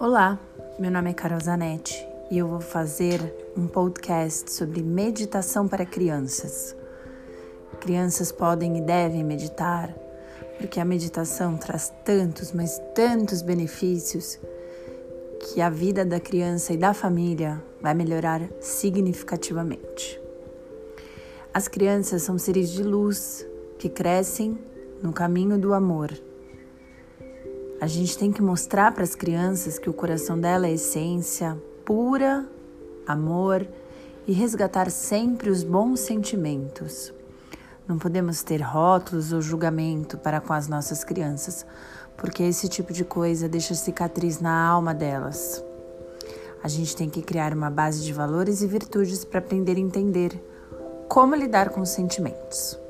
Olá, meu nome é Carol Zanetti e eu vou fazer um podcast sobre meditação para crianças. Crianças podem e devem meditar porque a meditação traz tantos, mas tantos benefícios que a vida da criança e da família vai melhorar significativamente. As crianças são seres de luz que crescem no caminho do amor. A gente tem que mostrar para as crianças que o coração dela é essência pura, amor e resgatar sempre os bons sentimentos. Não podemos ter rótulos ou julgamento para com as nossas crianças, porque esse tipo de coisa deixa cicatriz na alma delas. A gente tem que criar uma base de valores e virtudes para aprender a entender como lidar com os sentimentos.